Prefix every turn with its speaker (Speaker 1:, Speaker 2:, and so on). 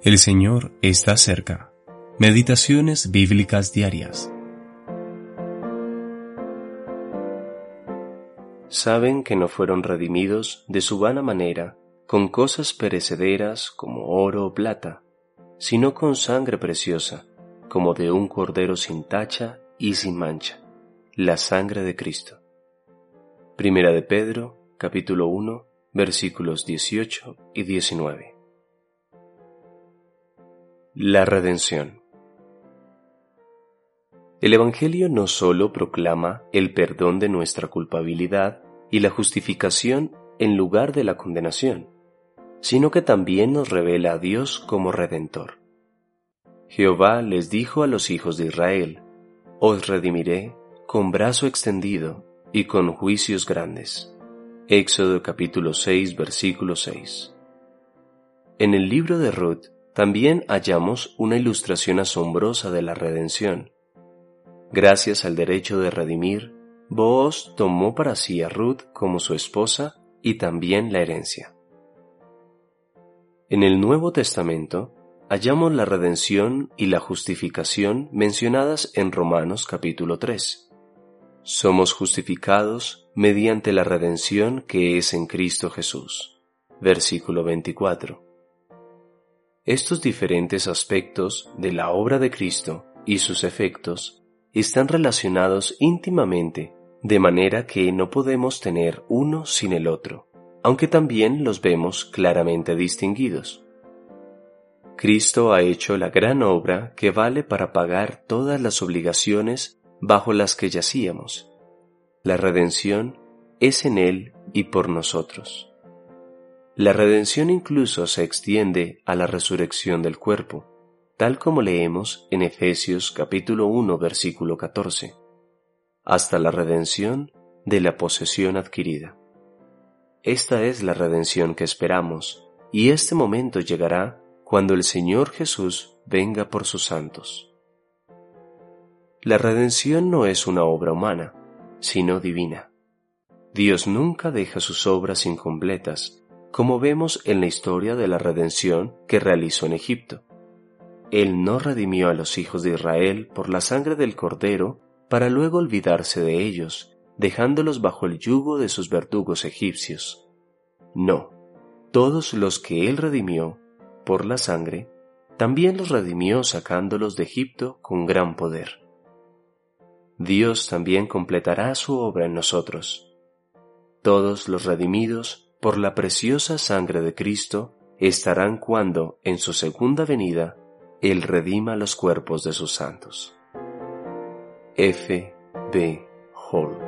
Speaker 1: El Señor está cerca. Meditaciones bíblicas diarias.
Speaker 2: Saben que no fueron redimidos de su vana manera con cosas perecederas como oro o plata, sino con sangre preciosa, como de un cordero sin tacha y sin mancha, la sangre de Cristo. Primera de Pedro, capítulo 1, versículos 18 y 19. La redención. El Evangelio no sólo proclama el perdón de nuestra culpabilidad y la justificación en lugar de la condenación, sino que también nos revela a Dios como Redentor. Jehová les dijo a los hijos de Israel, Os redimiré con brazo extendido y con juicios grandes. Éxodo capítulo 6 versículo 6. En el libro de Ruth también hallamos una ilustración asombrosa de la redención. Gracias al derecho de redimir, Booz tomó para sí a Ruth como su esposa y también la herencia. En el Nuevo Testamento hallamos la redención y la justificación mencionadas en Romanos capítulo 3. Somos justificados mediante la redención que es en Cristo Jesús. Versículo 24. Estos diferentes aspectos de la obra de Cristo y sus efectos están relacionados íntimamente, de manera que no podemos tener uno sin el otro, aunque también los vemos claramente distinguidos. Cristo ha hecho la gran obra que vale para pagar todas las obligaciones bajo las que yacíamos. La redención es en Él y por nosotros. La redención incluso se extiende a la resurrección del cuerpo, tal como leemos en Efesios capítulo 1 versículo 14, hasta la redención de la posesión adquirida. Esta es la redención que esperamos, y este momento llegará cuando el Señor Jesús venga por sus santos. La redención no es una obra humana, sino divina. Dios nunca deja sus obras incompletas como vemos en la historia de la redención que realizó en Egipto. Él no redimió a los hijos de Israel por la sangre del cordero para luego olvidarse de ellos, dejándolos bajo el yugo de sus verdugos egipcios. No, todos los que Él redimió por la sangre, también los redimió sacándolos de Egipto con gran poder. Dios también completará su obra en nosotros. Todos los redimidos por la preciosa sangre de Cristo, estarán cuando, en su segunda venida, Él redima los cuerpos de sus santos. F. B. Hall